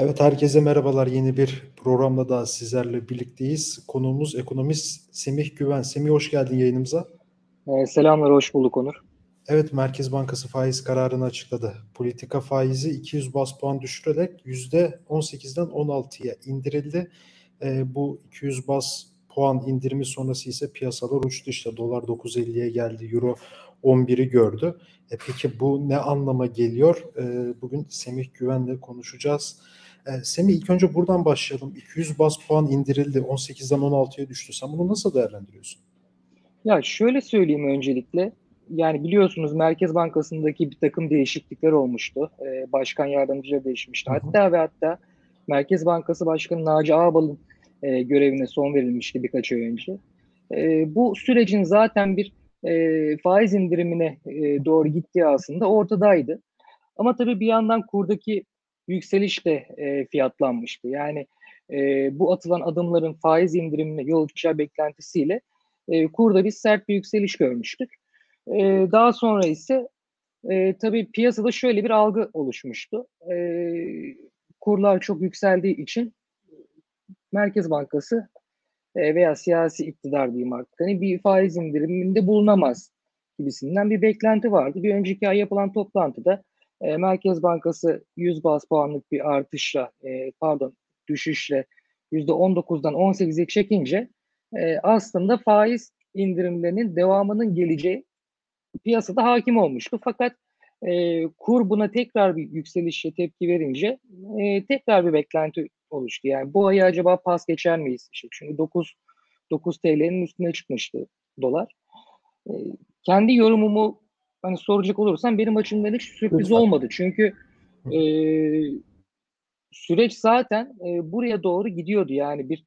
Evet, herkese merhabalar. Yeni bir programla daha sizlerle birlikteyiz. Konuğumuz ekonomist Semih Güven. Semih hoş geldin yayınımıza. Ee, selamlar, hoş bulduk Onur. Evet, Merkez Bankası faiz kararını açıkladı. Politika faizi 200 bas puan düşürerek %18'den 16'ya indirildi. Ee, bu 200 bas puan indirimi sonrası ise piyasalar uçtu. İşte dolar 9.50'ye geldi, euro 11'i gördü. E peki bu ne anlama geliyor? E, bugün Semih Güven'le konuşacağız. E, Semih ilk önce buradan başlayalım. 200 bas puan indirildi. 18'den 16'ya düştü. Sen bunu nasıl değerlendiriyorsun? Ya şöyle söyleyeyim öncelikle. Yani biliyorsunuz Merkez Bankası'ndaki bir takım değişiklikler olmuştu. Ee, başkan yardımcıları değişmişti. Hatta ve hatta Merkez Bankası Başkanı Naci Ağbal'ın e, görevine son verilmişti birkaç ay önce. E, bu sürecin zaten bir e, faiz indirimine e, doğru gittiği aslında ortadaydı. Ama tabii bir yandan kurdaki yükseliş de e, fiyatlanmıştı. Yani e, bu atılan adımların faiz indirimine yol açacağı beklentisiyle e, kurda bir sert bir yükseliş görmüştük. E, daha sonra ise e, tabii piyasada şöyle bir algı oluşmuştu. E, kurlar çok yükseldiği için Merkez Bankası e, veya siyasi iktidar diyeyim artık hani bir faiz indiriminde bulunamaz gibisinden bir beklenti vardı. Bir önceki ay yapılan toplantıda e, Merkez Bankası 100 bas puanlık bir artışla e, pardon düşüşle %19'dan 18'e çekince e, aslında faiz indirimlerinin devamının geleceği piyasada hakim olmuştu. Fakat e, kur buna tekrar bir yükselişe tepki verince e, tekrar bir beklenti oluştu. Yani bu ayı acaba pas geçer miyiz? İşte çünkü 9 9 TL'nin üstüne çıkmıştı dolar. E, kendi yorumumu hani soracak olursam benim açımdan hiç sürpriz Lütfen. olmadı. Çünkü e, süreç zaten e, buraya doğru gidiyordu. Yani bir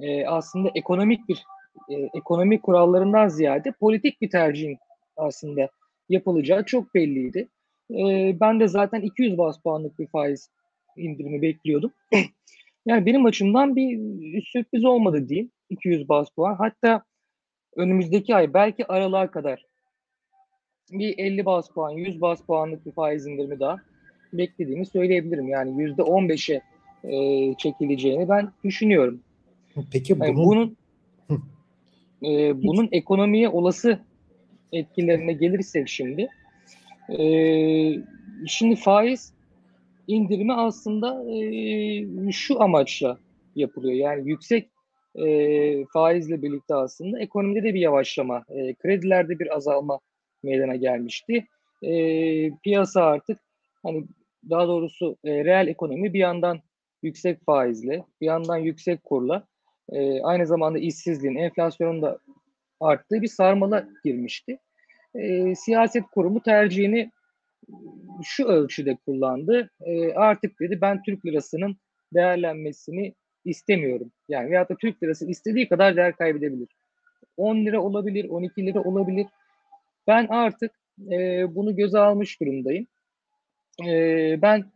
e, aslında ekonomik bir e, ekonomik kurallarından ziyade politik bir tercihin aslında yapılacağı çok belliydi. E, ben de zaten 200 bas puanlık bir faiz indirimi bekliyordum. yani benim açımdan bir sürpriz olmadı diyeyim. 200 bas puan. Hatta önümüzdeki ay belki aralığa kadar bir 50 bas puan, 100 bas puanlık bir faiz indirimi daha beklediğimi söyleyebilirim. Yani yüzde 15'e e, çekileceğini ben düşünüyorum. Peki bunun yani bunun, e, bunun ekonomiye olası etkilerine gelirsek şimdi e, şimdi faiz indirimi aslında e, şu amaçla yapılıyor. Yani yüksek e, faizle birlikte aslında ekonomide de bir yavaşlama, e, kredilerde bir azalma meydana gelmişti. E, piyasa artık hani daha doğrusu e, reel ekonomi bir yandan yüksek faizle, bir yandan yüksek kurla, e, aynı zamanda işsizliğin, enflasyonun da arttığı bir sarmala girmişti. E, siyaset kurumu tercihini şu ölçüde kullandı. E, artık dedi ben Türk lirasının değerlenmesini istemiyorum. Yani veyahut da Türk lirası istediği kadar değer kaybedebilir. 10 lira olabilir, 12 lira olabilir. Ben artık e, bunu göze almış durumdayım. E, ben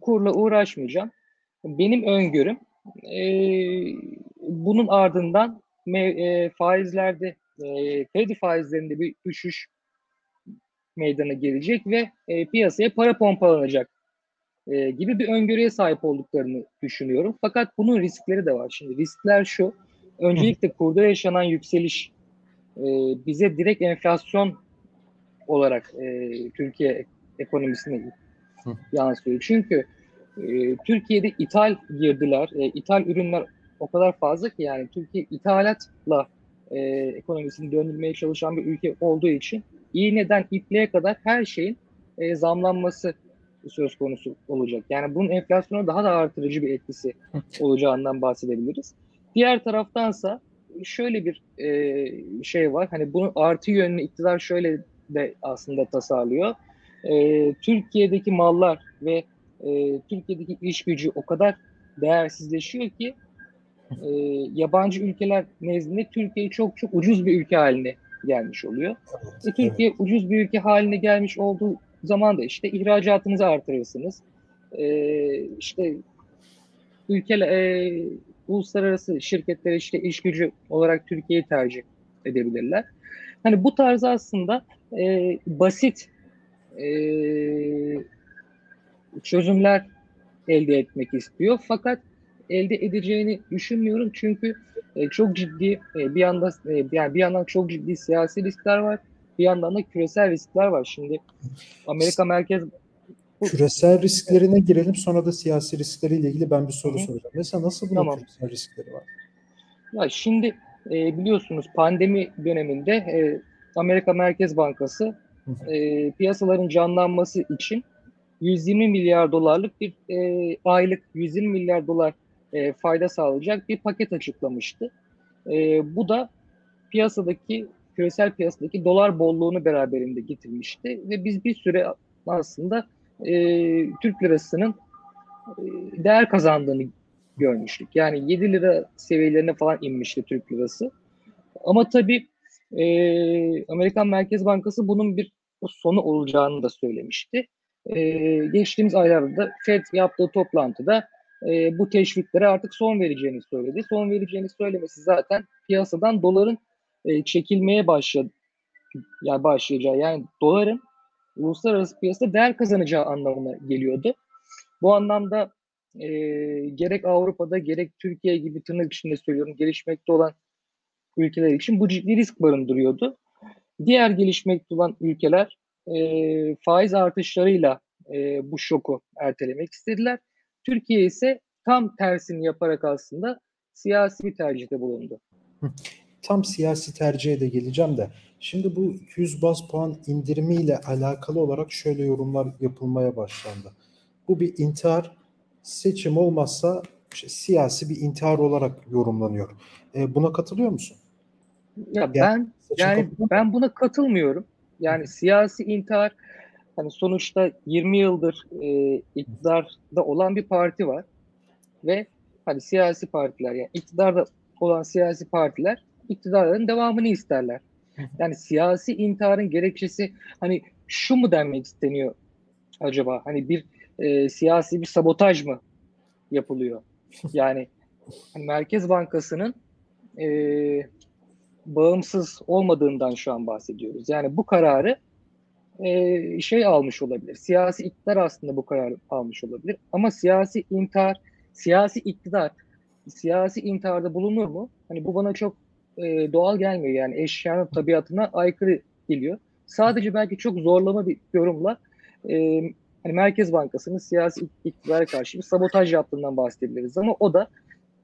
kurla uğraşmayacağım. Benim öngörüm e, bunun ardından e, faizlerde, e, kredi faizlerinde bir düşüş meydana gelecek ve e, piyasaya para pompalanacak e, gibi bir öngörüye sahip olduklarını düşünüyorum. Fakat bunun riskleri de var. Şimdi riskler şu. Öncelikle kurda yaşanan yükseliş e, bize direkt enflasyon olarak e, Türkiye ekonomisine yansıyor. Çünkü e, Türkiye'de ithal girdiler, e, ithal ürünler o kadar fazla ki yani Türkiye ithalatla e, ekonomisini döndürmeye çalışan bir ülke olduğu için iğneden ipliğe kadar her şeyin e, zamlanması söz konusu olacak. Yani bunun enflasyona daha da artırıcı bir etkisi olacağından bahsedebiliriz. Diğer taraftansa şöyle bir e, şey var. Hani bunun artı yönlü iktidar şöyle de aslında tasarlıyor. E, Türkiye'deki mallar ve e, Türkiye'deki iş gücü o kadar değersizleşiyor ki e, yabancı ülkeler nezdinde Türkiye çok çok ucuz bir ülke haline gelmiş oluyor. Evet, e, Türkiye evet. ucuz bir ülke haline gelmiş olduğu zaman da işte ihracatınızı artırırsınız. E, işte ülke e, uluslararası şirketler işte iş gücü olarak Türkiye'yi tercih edebilirler. Hani bu tarz aslında e, basit e, çözümler elde etmek istiyor. Fakat elde edeceğini düşünmüyorum çünkü e, çok ciddi e, bir yanda e, yani bir yandan çok ciddi siyasi riskler var. Bir yandan da küresel riskler var. Şimdi Amerika Merkez küresel risklerine girelim sonra da siyasi riskleriyle ilgili ben bir soru Hı. soracağım. Mesela nasıl bunun tamam. küresel riskleri var? Ya şimdi e, biliyorsunuz pandemi döneminde e, Amerika Merkez Bankası e, piyasaların canlanması için 120 milyar dolarlık bir e, aylık 120 milyar dolar e, fayda sağlayacak bir paket açıklamıştı. E, bu da piyasadaki küresel piyasadaki dolar bolluğunu beraberinde getirmişti ve biz bir süre aslında e, Türk lirasının e, değer kazandığını görmüştük. Yani 7 lira seviyelerine falan inmişti Türk lirası. Ama tabii e, Amerikan Merkez Bankası bunun bir sonu olacağını da söylemişti. E, geçtiğimiz aylarda da FED yaptığı toplantıda e, bu teşviklere artık son vereceğini söyledi. Son vereceğini söylemesi zaten piyasadan doların e, çekilmeye başladı. Yani başlayacağı yani doların uluslararası piyasada değer kazanacağı anlamına geliyordu. Bu anlamda e, gerek Avrupa'da gerek Türkiye gibi tırnak içinde söylüyorum gelişmekte olan ülkeler için bu ciddi risk barındırıyordu. Diğer gelişmekte olan ülkeler e, faiz artışlarıyla e, bu şoku ertelemek istediler. Türkiye ise tam tersini yaparak aslında siyasi bir tercihte bulundu. Tam siyasi tercihe de geleceğim de. Şimdi bu 200 bas puan indirimiyle alakalı olarak şöyle yorumlar yapılmaya başlandı. Bu bir intihar seçim olmazsa işte siyasi bir intihar olarak yorumlanıyor. E, buna katılıyor musun? Ya yani, ben yani ben buna katılmıyorum. Yani siyasi intihar hani sonuçta 20 yıldır e, iktidarda olan bir parti var ve hani siyasi partiler yani iktidarda olan siyasi partiler iktidarların devamını isterler. Yani siyasi intiharın gerekçesi hani şu mu denmek isteniyor acaba? Hani bir e, siyasi bir sabotaj mı yapılıyor? Yani hani Merkez Bankası'nın e, bağımsız olmadığından şu an bahsediyoruz. Yani bu kararı e, şey almış olabilir. Siyasi iktidar aslında bu kararı almış olabilir. Ama siyasi intihar, siyasi iktidar, siyasi intiharda bulunur mu? Hani bu bana çok e, doğal gelmiyor. Yani eşyanın tabiatına aykırı geliyor. Sadece belki çok zorlama bir yorumla e, hani Merkez Bankası'nın siyasi iktidara karşı bir sabotaj yaptığından bahsedebiliriz. Ama o da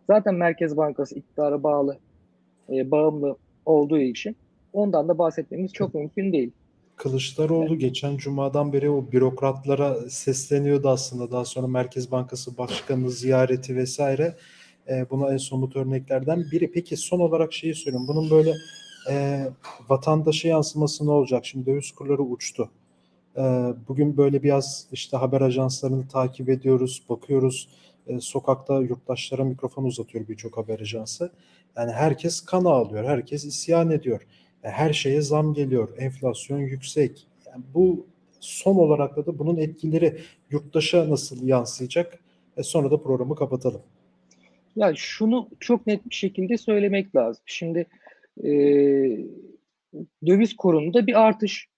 zaten Merkez Bankası iktidara bağlı, e, bağımlı olduğu için ondan da bahsetmemiz çok mümkün değil. Kılıçdaroğlu evet. geçen cumadan beri o bürokratlara sesleniyordu aslında. Daha sonra Merkez Bankası Başkanı ziyareti vesaire. E, buna en somut örneklerden biri. Peki son olarak şeyi söyleyeyim. Bunun böyle e, vatandaşa yansıması ne olacak? Şimdi döviz kurları uçtu. E, bugün böyle biraz işte haber ajanslarını takip ediyoruz, bakıyoruz. E, sokakta yurttaşlara mikrofon uzatıyor birçok haber ajansı. Yani herkes kan ağlıyor, herkes isyan ediyor. E, her şeye zam geliyor, enflasyon yüksek. Yani bu son olarak da bunun etkileri yurttaşa nasıl yansıyacak? E sonra da programı kapatalım. Ya şunu çok net bir şekilde söylemek lazım. Şimdi e, döviz kurunda bir artış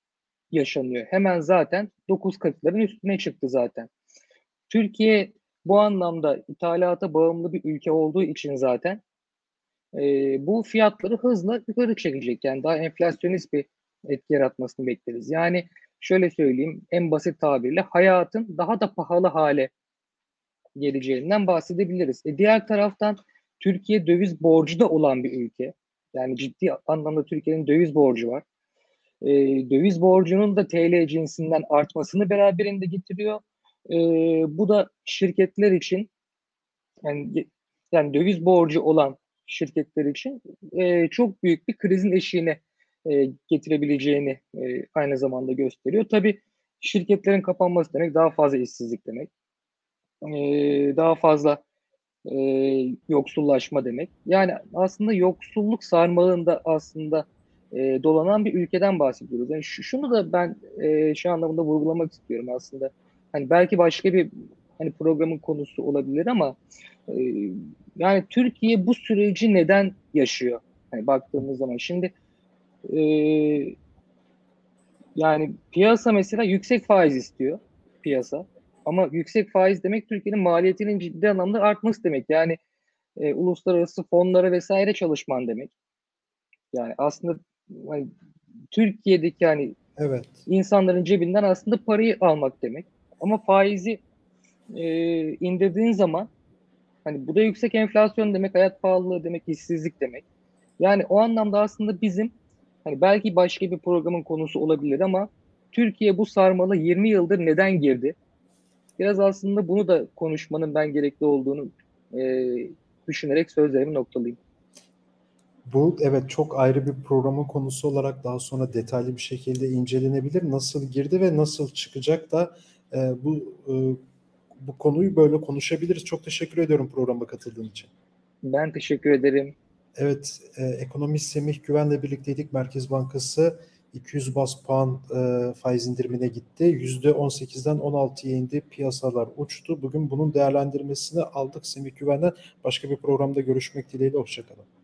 yaşanıyor. Hemen zaten 9 katların üstüne çıktı zaten. Türkiye bu anlamda ithalata bağımlı bir ülke olduğu için zaten e, bu fiyatları hızla yukarı çekecek. Yani daha enflasyonist bir etki yaratmasını bekleriz. Yani şöyle söyleyeyim en basit tabirle hayatın daha da pahalı hale geleceğinden bahsedebiliriz. E diğer taraftan Türkiye döviz borcu da olan bir ülke. Yani ciddi anlamda Türkiye'nin döviz borcu var. E, döviz borcunun da TL cinsinden artmasını beraberinde getiriyor. E, bu da şirketler için yani, yani döviz borcu olan şirketler için e, çok büyük bir krizin eşiğine e, getirebileceğini e, aynı zamanda gösteriyor. Tabii şirketlerin kapanması demek daha fazla işsizlik demek e, daha fazla e, yoksullaşma demek. Yani aslında yoksulluk sarmalında aslında e, dolanan bir ülkeden bahsediyoruz. Yani şu, şunu da ben e, şu anlamda vurgulamak istiyorum aslında. Hani belki başka bir hani programın konusu olabilir ama e, yani Türkiye bu süreci neden yaşıyor? Hani baktığımız zaman şimdi e, yani piyasa mesela yüksek faiz istiyor piyasa. Ama yüksek faiz demek Türkiye'nin maliyetinin ciddi anlamda artması demek. Yani e, uluslararası fonlara vesaire çalışman demek. Yani aslında hani, Türkiye'deki hani Evet. insanların cebinden aslında parayı almak demek. Ama faizi e, indirdiğin zaman hani bu da yüksek enflasyon demek, hayat pahalılığı demek, işsizlik demek. Yani o anlamda aslında bizim hani belki başka bir programın konusu olabilir ama Türkiye bu sarmalı 20 yıldır neden girdi? Biraz aslında bunu da konuşmanın ben gerekli olduğunu e, düşünerek sözlerimi noktalayayım. Bu evet çok ayrı bir programın konusu olarak daha sonra detaylı bir şekilde incelenebilir. Nasıl girdi ve nasıl çıkacak da e, bu e, bu konuyu böyle konuşabiliriz. Çok teşekkür ediyorum programa katıldığın için. Ben teşekkür ederim. Evet, e, ekonomist Semih Güven'le birlikteydik. Merkez Bankası 200 bas puan e, faiz indirimine gitti. %18'den 16'ya indi. Piyasalar uçtu. Bugün bunun değerlendirmesini aldık Semih Güven'den. Başka bir programda görüşmek dileğiyle. Hoşçakalın.